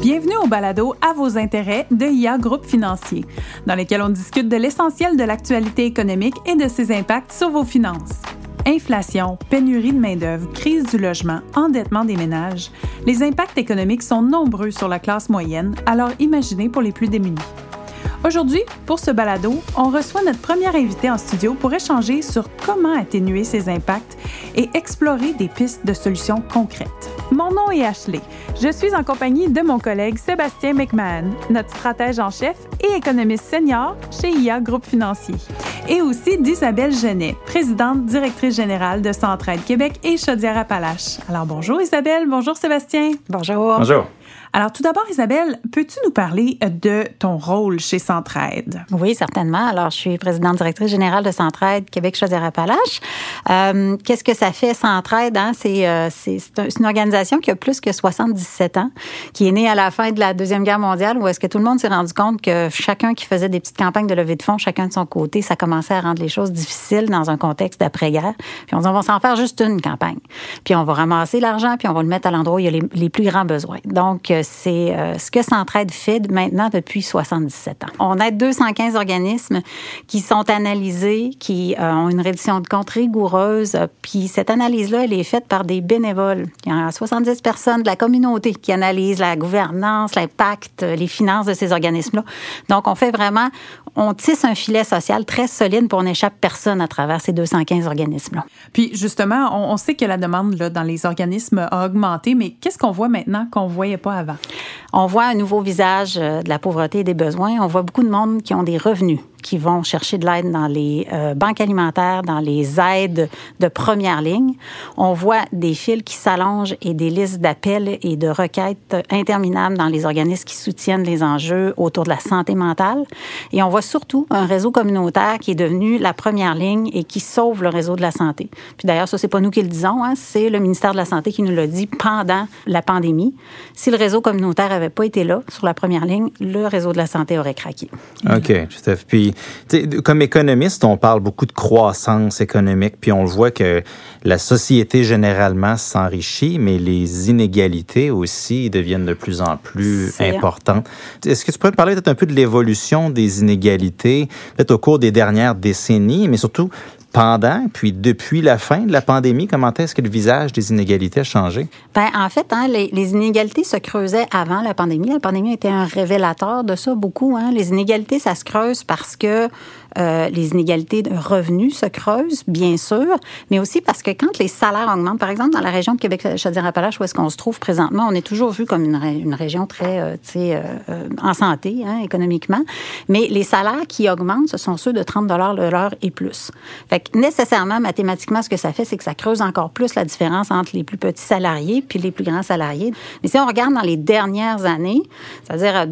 Bienvenue au balado À vos intérêts de IA Groupe Financier, dans lequel on discute de l'essentiel de l'actualité économique et de ses impacts sur vos finances. Inflation, pénurie de main-d'œuvre, crise du logement, endettement des ménages, les impacts économiques sont nombreux sur la classe moyenne, alors imaginez pour les plus démunis. Aujourd'hui, pour ce balado, on reçoit notre première invitée en studio pour échanger sur comment atténuer ces impacts et explorer des pistes de solutions concrètes. Mon nom est Ashley. Je suis en compagnie de mon collègue Sébastien McMahon, notre stratège en chef et économiste senior chez IA Groupe Financier. Et aussi d'Isabelle Genet, présidente directrice générale de Centraide Québec et Chaudière-Appalaches. Alors bonjour Isabelle, bonjour Sébastien. Bonjour. Bonjour. Alors, tout d'abord, Isabelle, peux-tu nous parler de ton rôle chez Centraide? Oui, certainement. Alors, je suis présidente directrice générale de Centraide Québec Chaudière-Appalaches. Euh, Qu'est-ce que ça fait, Centraide? Hein? C'est euh, une organisation qui a plus que 77 ans, qui est née à la fin de la Deuxième Guerre mondiale, où est-ce que tout le monde s'est rendu compte que chacun qui faisait des petites campagnes de levée de fonds, chacun de son côté, ça commençait à rendre les choses difficiles dans un contexte d'après-guerre. Puis on dit, on va s'en faire juste une campagne. Puis on va ramasser l'argent, puis on va le mettre à l'endroit où il y a les, les plus grands besoins. Donc, euh, c'est euh, ce que Centraide fait maintenant depuis 77 ans. On a 215 organismes qui sont analysés, qui euh, ont une reddition de compte rigoureuse. Puis cette analyse-là, elle est faite par des bénévoles. Il y a 70 personnes de la communauté qui analysent la gouvernance, l'impact, les finances de ces organismes-là. Donc, on fait vraiment, on tisse un filet social très solide pour n'échappe personne à travers ces 215 organismes-là. Puis justement, on, on, sait que la demande là, dans les organismes a augmenté, mais qu'est-ce qu'on voit maintenant qu'on ne voyait pas avant? On voit un nouveau visage euh, de la pauvreté et des besoins. On voit beaucoup de monde qui ont des revenus qui vont chercher de l'aide dans les euh, banques alimentaires, dans les aides de première ligne. On voit des fils qui s'allongent et des listes d'appels et de requêtes interminables dans les organismes qui soutiennent les enjeux autour de la santé mentale. Et on voit surtout un réseau communautaire qui est devenu la première ligne et qui sauve le réseau de la santé. Puis d'ailleurs, ça, c'est pas nous qui le disons, hein, c'est le ministère de la Santé qui nous l'a dit pendant la pandémie. Si le réseau communautaire avait pas été là sur la première ligne, le réseau de la santé aurait craqué. OK, tout à. Puis comme économiste, on parle beaucoup de croissance économique, puis on voit que la société généralement s'enrichit, mais les inégalités aussi deviennent de plus en plus importantes. Est-ce que tu pourrais me parler peut-être un peu de l'évolution des inégalités, peut-être au cours des dernières décennies, mais surtout pendant, puis depuis la fin de la pandémie, comment est-ce que le visage des inégalités a changé? Ben, en fait, hein, les, inégalités se creusaient avant la pandémie. La pandémie était un révélateur de ça beaucoup. Hein. Les inégalités, ça se creuse parce que euh, les inégalités de revenus se creusent, bien sûr, mais aussi parce que quand les salaires augmentent, par exemple, dans la région de Québec-Chaudière-Appalaches, où est-ce qu'on se trouve présentement, on est toujours vu comme une, région très, euh, tu sais, euh, en santé, hein, économiquement, mais les salaires qui augmentent, ce sont ceux de 30 de l'heure et plus. Fait que nécessairement, mathématiquement, ce que ça fait, c'est que ça creuse encore plus la différence entre les plus petits salariés puis les plus grands salariés. Mais si on regarde dans les dernières années, c'est-à-dire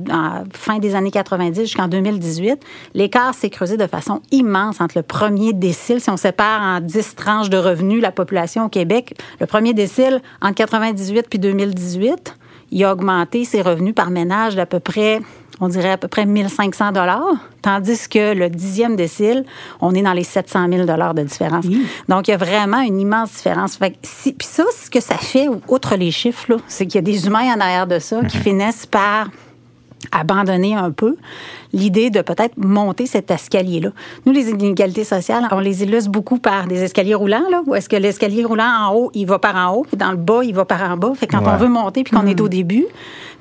fin des années 90 jusqu'en 2018, l'écart s'est creusé de façon immense entre le premier décile, si on sépare en 10 tranches de revenus la population au Québec, le premier décile entre 98 puis 2018, il a augmenté ses revenus par ménage d'à peu près on dirait à peu près 1500 dollars, tandis que le dixième décile, on est dans les 700 000 dollars de différence. Oui. Donc, il y a vraiment une immense différence. Fait que si, puis ça, ce que ça fait, outre les chiffres, c'est qu'il y a des humains en arrière de ça qui finissent par abandonner un peu l'idée de peut-être monter cet escalier-là. Nous, les inégalités sociales, on les illustre beaucoup par des escaliers roulants, là, où est-ce que l'escalier roulant en haut, il va par en haut, puis dans le bas, il va par en bas. Fait que quand ouais. on veut monter, puis qu'on mmh. est au début,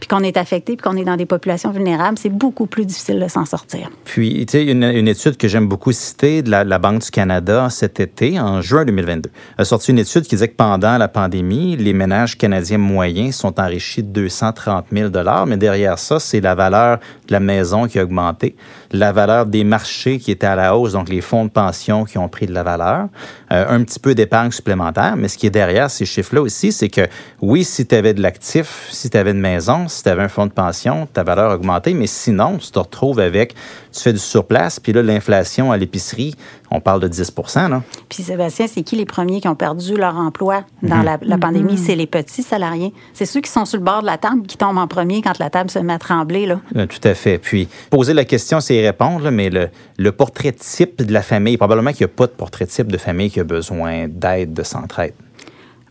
puis qu'on est affecté, puis qu'on est dans des populations vulnérables, c'est beaucoup plus difficile de s'en sortir. Puis, tu sais, une, une, étude que j'aime beaucoup citer de la, Banque du Canada cet été, en juin 2022, a sorti une étude qui disait que pendant la pandémie, les ménages canadiens moyens sont enrichis de 230 000 mais derrière ça, c'est la valeur de la maison qui a augmenté, la valeur des marchés qui étaient à la hausse, donc les fonds de pension qui ont pris de la valeur, euh, un petit peu d'épargne supplémentaire, mais ce qui est derrière ces chiffres-là aussi, c'est que oui, si tu avais de l'actif, si tu avais une maison, si tu avais un fonds de pension, ta valeur a augmenté, mais sinon, tu te retrouves avec, tu fais du surplace, puis là, l'inflation à l'épicerie, on parle de 10 là. Puis Sébastien, c'est qui les premiers qui ont perdu leur emploi dans mmh. la, la, pandémie? Mmh. C'est les petits salariés. C'est ceux qui sont sur le bord de la table qui tombent en premier quand la table se met à trembler. Là. Euh, tout à fait. Puis, poser la question, c'est y répondre, là, mais le, le, portrait type de la famille, probablement qu'il n'y a pas de portrait type de famille qui a besoin d'aide, de centraide.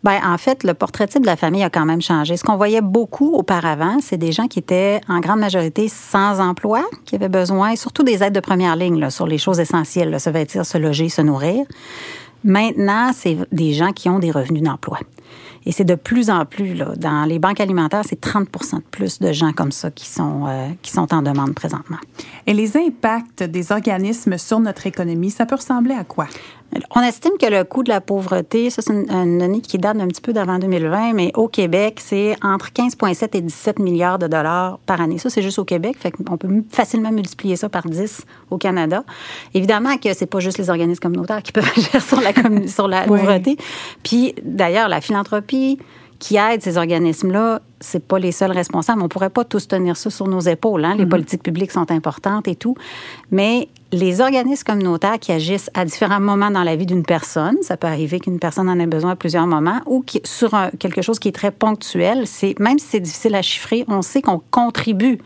Ben, en fait, le portrait type de la famille a quand même changé. Ce qu'on voyait beaucoup auparavant, c'est des gens qui étaient en grande majorité sans emploi, qui avaient besoin surtout des aides de première ligne là, sur les choses essentielles, là, se vêtir, se loger, se nourrir. Maintenant, c'est des gens qui ont des revenus d'emploi. Et c'est de plus en plus, là, dans les banques alimentaires, c'est 30% de plus de gens comme ça qui sont, euh, qui sont en demande présentement. Et les impacts des organismes sur notre économie, ça peut ressembler à quoi? On estime que le coût de la pauvreté, ça c'est une, donnée qui date un petit peu d'avant 2020, mais au Québec, c'est entre 15,7 et 17 milliards de dollars par année. Ça, c'est juste au Québec, fait qu'on peut facilement multiplier ça par 10 au Canada. Évidemment que c'est pas juste les organismes communautaires qui peuvent agir sur la, sur la pauvreté. Puis d'ailleurs, la philanthropie, qui aident ces organismes-là, c'est pas les seuls responsables. On pourrait pas tous tenir ça sur nos épaules. Hein? Les mm-hmm. politiques publiques sont importantes et tout, mais les organismes communautaires qui agissent à différents moments dans la vie d'une personne, ça peut arriver qu'une personne en ait besoin à plusieurs moments, ou qui, sur quelque chose qui est très ponctuel. C'est même si c'est difficile à chiffrer, on sait qu'on contribue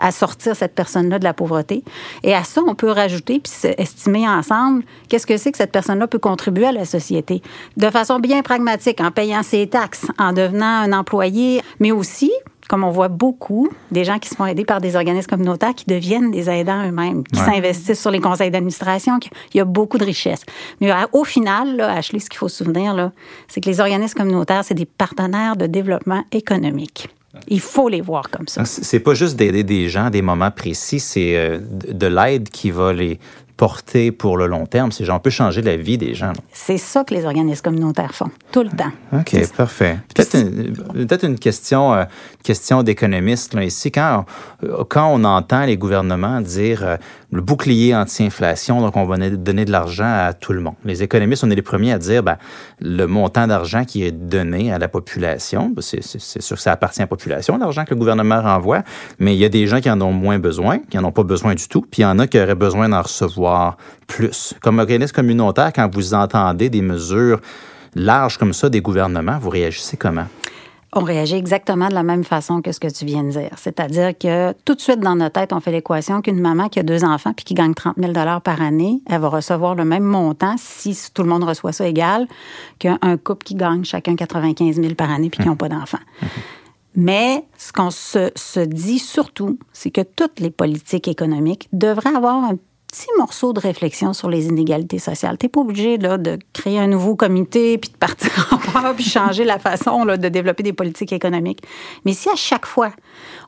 à sortir cette personne-là de la pauvreté. Et à ça, on peut rajouter puis estimer ensemble qu'est-ce que c'est que cette personne-là peut contribuer à la société de façon bien pragmatique, en payant ses taxes, en devenant un employé, mais aussi comme on voit beaucoup, des gens qui se font aider par des organismes communautaires qui deviennent des aidants eux-mêmes, qui s'investissent sur les conseils d'administration. Il y a beaucoup de richesses. Mais au final, là, Ashley, ce qu'il faut se souvenir, c'est que les organismes communautaires, c'est des partenaires de développement économique. Il faut les voir comme ça. C'est pas juste d'aider des gens à des moments précis, c'est euh, de l'aide qui va les, porter pour le long terme. Ces gens peuvent changer la vie des gens. C'est ça que les organismes communautaires font, tout le temps. OK, parfait. Peut-être une, peut une, question, euh, question d'économiste ici. Quand, quand on entend les gouvernements dire euh, le bouclier anti-inflation, donc on va donner de l'argent à tout le monde. Les économistes, on est les premiers à dire ben, le montant d'argent qui est donné à la population, ben, c'est sûr que ça appartient à la population, l'argent que le gouvernement renvoie, mais il y a des gens qui en ont moins besoin, qui n'en ont pas besoin du tout, puis il y en a qui auraient besoin d'en recevoir plus. Comme organisme communautaire, quand vous entendez des mesures larges comme ça des gouvernements, vous réagissez comment? On réagit exactement de la même façon que ce que tu viens de dire. C'est-à-dire que tout de suite dans notre tête, on fait l'équation qu'une maman qui a deux enfants puis qui gagne 30 000 par année, elle va recevoir le même montant si tout le monde reçoit ça égal qu'un couple qui gagne chacun 95 000 par année puis qui n'ont pas d'enfants. Mais ce qu'on se, se, dit surtout, c'est que toutes les politiques économiques devraient avoir un petit morceau de réflexion sur les inégalités sociales. Tu n'es pas obligé là, de créer un nouveau comité, puis de partir en part, puis changer la façon là, de développer des politiques économiques. Mais si à chaque fois,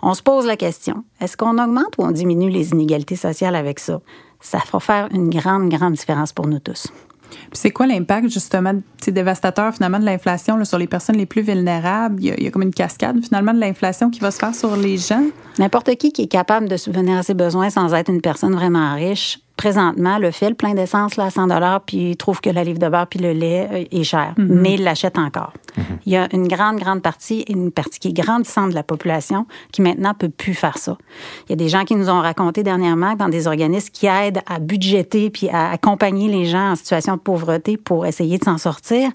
on se pose la question, est-ce qu'on augmente ou on diminue les inégalités sociales avec ça? Ça va faire une grande, grande différence pour nous tous. C'est quoi l'impact justement dévastateur finalement de l'inflation sur les personnes les plus vulnérables? Il y, a, comme une cascade finalement de l'inflation qui va se faire sur les gens? N'importe qui qui est capable de subvenir à ses besoins sans être une personne vraiment riche présentement le fait le plein d'essence là, à 100 dollars puis il trouve que la livre de beurre puis le lait euh, est cher, mm-hmm. mais il l'achète encore. Mm-hmm. Il y a une grande, grande partie, une partie qui est grandissante de la population qui maintenant peut plus faire ça. Il y a des gens qui nous ont raconté dernièrement que dans des organismes qui aident à budgéter puis à accompagner les gens en situation de pauvreté pour essayer de s'en sortir,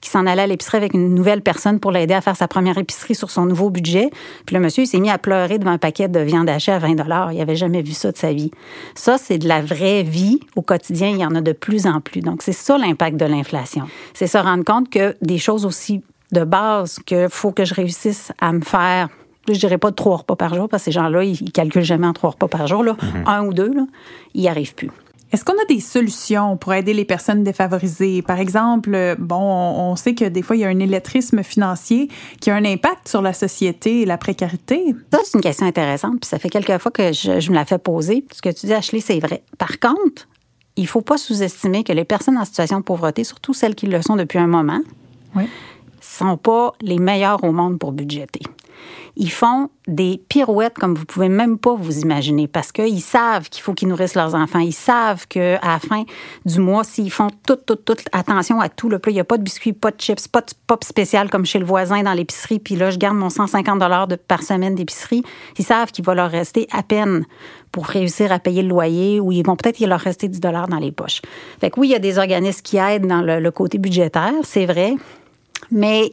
qui s'en allait à l'épicerie avec une nouvelle personne pour l'aider à faire sa première épicerie sur son nouveau budget. Puis le monsieur, il s'est mis à pleurer devant un paquet de viande hachée à 20 dollars. Il avait jamais vu ça de sa vie. Ça, c'est de la vraie vie au quotidien, il y en a de plus en plus. Donc, c'est ça l'impact de l'inflation. C'est se rendre compte que des choses aussi de base qu'il faut que je réussisse à me faire je dirais pas trois repas par jour, parce que ces gens-là, ils calculent jamais en trois repas par jour. Là. Mm-hmm. Un ou deux, là, ils n'y arrivent plus. Est-ce qu'on a des solutions pour aider les personnes défavorisées? Par exemple, bon, on sait que des fois, il y a un illettrisme financier qui a un impact sur la société et la précarité. Ça, c'est une question intéressante, puis ça fait quelques fois que je, me la fais poser. Ce que tu dis, Ashley, c'est vrai. Par contre, il ne faut pas sous-estimer que les personnes en situation de pauvreté, surtout celles qui le sont depuis un moment, sont pas les meilleures au monde pour budgéter ils font des pirouettes comme vous pouvez même pas vous imaginer parce qu'ils savent qu'il faut qu'ils nourrissent leurs enfants. Ils savent qu'à la fin du mois, s'ils font toute, toute, toute attention à tout, le plat, il n'y a pas de biscuits, pas de chips, pas de pop spécial comme chez le voisin dans l'épicerie, puis là, je garde mon 150 dollars par semaine d'épicerie. Ils savent qu'il va leur rester à peine pour réussir à payer le loyer ou ils vont peut-être leur rester 10 dollars dans les poches. Fait que oui, il y a des organismes qui aident dans le côté budgétaire, c'est vrai, mais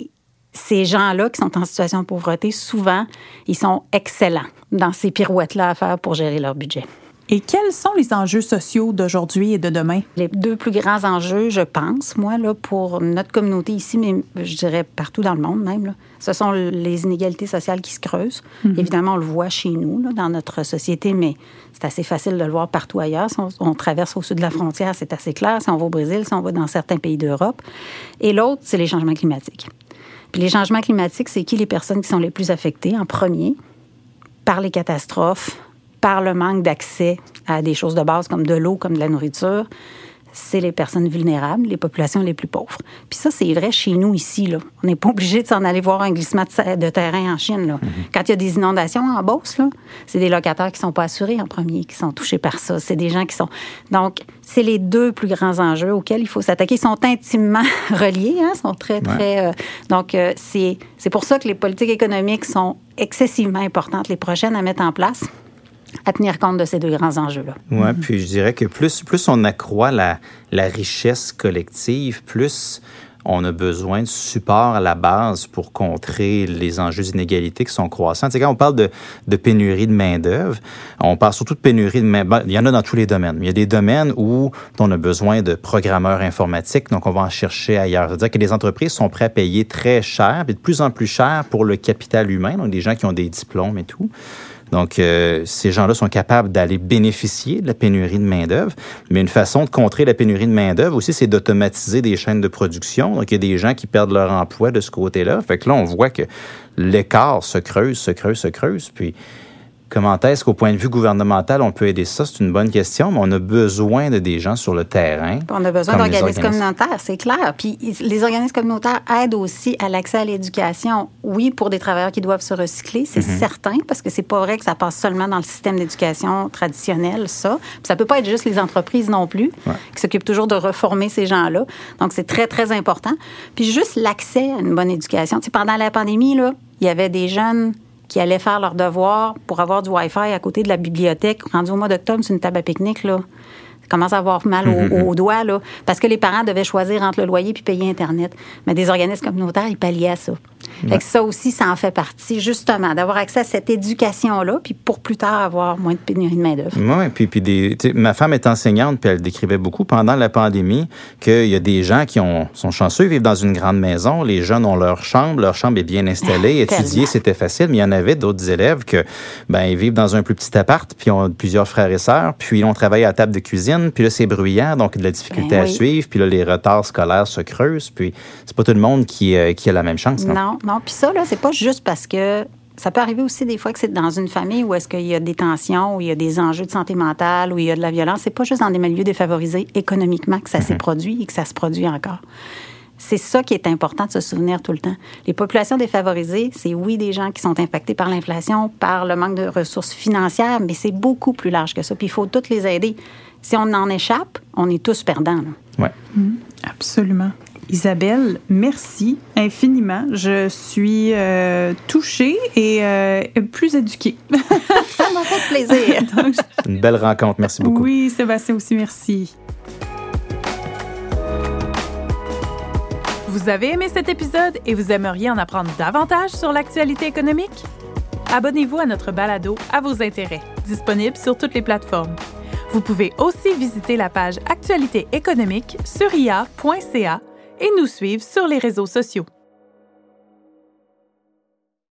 ces gens-là qui sont en situation de pauvreté, souvent, ils sont excellents dans ces pirouettes-là à faire pour gérer leur budget. Et quels sont les enjeux sociaux d'aujourd'hui et de demain? Les deux plus grands enjeux, je pense, moi, là, pour notre communauté ici, mais je dirais partout dans le monde même, là, ce sont les inégalités sociales qui se creusent. Mm-hmm. Évidemment, on le voit chez nous, là, dans notre société, mais c'est assez facile de le voir partout ailleurs. Si on, traverse au sud de la frontière, c'est assez clair. Si on va au Brésil, si on va dans certains pays d'Europe. Et l'autre, c'est les changements climatiques. Puis les changements climatiques, c'est qui les personnes qui sont les plus affectées en premier? Par les catastrophes, par le manque d'accès à des choses de base comme de l'eau, comme de la nourriture, c'est les personnes vulnérables, les populations les plus pauvres. Puis ça, c'est vrai chez nous ici. Là. On n'est pas obligé de s'en aller voir un glissement de, terrain en Chine. Là. Mm-hmm. Quand il y a des inondations en Beauce, c'est des locataires qui ne sont pas assurés en premier, qui sont touchés par ça. C'est des gens qui sont... Donc, c'est les deux plus grands enjeux auxquels il faut s'attaquer. Ils sont intimement reliés, hein, sont très, très... Euh, donc, euh, c'est pour ça que les politiques économiques sont excessivement importantes, les prochaines à mettre en place à tenir compte de ces deux grands enjeux-là. Oui, puis je dirais que plus, plus on accroît la, la richesse collective, plus on a besoin de support à la base pour contrer les enjeux d'inégalité qui sont croissants. Tu quand on parle de, de pénurie de main-d'œuvre, on parle surtout de pénurie de main ben, Il y en a dans tous les domaines. Il y a des domaines où on a besoin de programmeurs informatiques, donc on va en chercher ailleurs. C'est-à-dire que les entreprises sont prêtes à payer très cher, et de plus en plus cher pour le capital humain, donc des gens qui ont des diplômes et tout. Donc, euh, ces gens-là sont capables d'aller bénéficier de la pénurie de main-d'œuvre. Mais une façon de contrer la pénurie de main-d'œuvre aussi, c'est d'automatiser des chaînes de production. Donc, il y a des gens qui perdent leur emploi de ce côté-là. Fait que là, on voit que l'écart se creuse, se creuse, se creuse. Puis, Comment est-ce qu'au point de vue gouvernemental, on peut aider ça? C'est une bonne question, mais on a besoin de des gens sur le terrain. On a besoin d'organismes communautaires, c'est clair. Puis les organismes communautaires aident aussi à l'accès à l'éducation. Oui, pour des travailleurs qui doivent se recycler, c'est mm-hmm. certain, parce que c'est pas vrai que ça passe seulement dans le système d'éducation traditionnel, ça. Puis ça peut pas être juste les entreprises non plus, qui s'occupent toujours de reformer ces gens-là. Donc c'est très, très important. Puis juste l'accès à une bonne éducation. Tu sais, pendant la pandémie, là, il y avait des jeunes qui allaient faire leurs devoirs pour avoir du Wi-Fi à côté de la bibliothèque. Rendu au mois d'octobre, c'est une table à pique-nique, là. Ça commence à avoir mal aux, doigts, là, parce que les parents devaient choisir entre le loyer puis payer Internet. Mais des organismes communautaires, ils palliaient à ça. Que ça aussi, ça en fait partie, justement, d'avoir accès à cette éducation-là, puis pour plus tard avoir moins de pénurie de main-d'œuvre. Oui, puis, puis des, ma femme est enseignante, puis elle décrivait beaucoup pendant la pandémie qu'il y a des gens qui ont, sont chanceux, vivent dans une grande maison, les jeunes ont leur chambre, leur chambre est bien installée, étudier, c'était facile, mais il y en avait d'autres élèves que, ben, ils vivent dans un plus petit appart, puis ont plusieurs frères et sœurs, puis on travaille à table de cuisine, puis là, c'est bruyant, donc de la difficulté ben à suivre, puis là, les retards scolaires se creusent, puis c'est pas tout le monde qui, euh, qui a la même chance. Non, non. Puis ça, là, c'est pas juste parce que ça peut arriver aussi des fois que c'est dans une famille où est-ce qu'il y a des tensions, où il y a des enjeux de santé mentale, où il y a de la violence. C'est pas juste dans des milieux défavorisés économiquement que ça s'est mhm. produit et que ça se produit encore. C'est ça qui est important de se souvenir tout le temps. Les populations défavorisées, c'est oui des gens qui sont impactés par l'inflation, par le manque de ressources financières, mais c'est beaucoup plus large que ça. Puis il faut toutes les aider. Si on en échappe, on est tous perdants. Oui. Mhm. absolument. Isabelle, merci infiniment. Je suis euh, touchée et euh, plus éduquée. Ça m'a fait plaisir. Une belle rencontre. Merci beaucoup. Oui, Sébastien aussi, merci. Vous avez aimé cet épisode et vous aimeriez en apprendre davantage sur l'actualité économique? Abonnez-vous à notre balado à vos intérêts, disponible sur toutes les plateformes. Vous pouvez aussi visiter la page Actualité économique sur ia.ca et nous suivre sur les réseaux sociaux.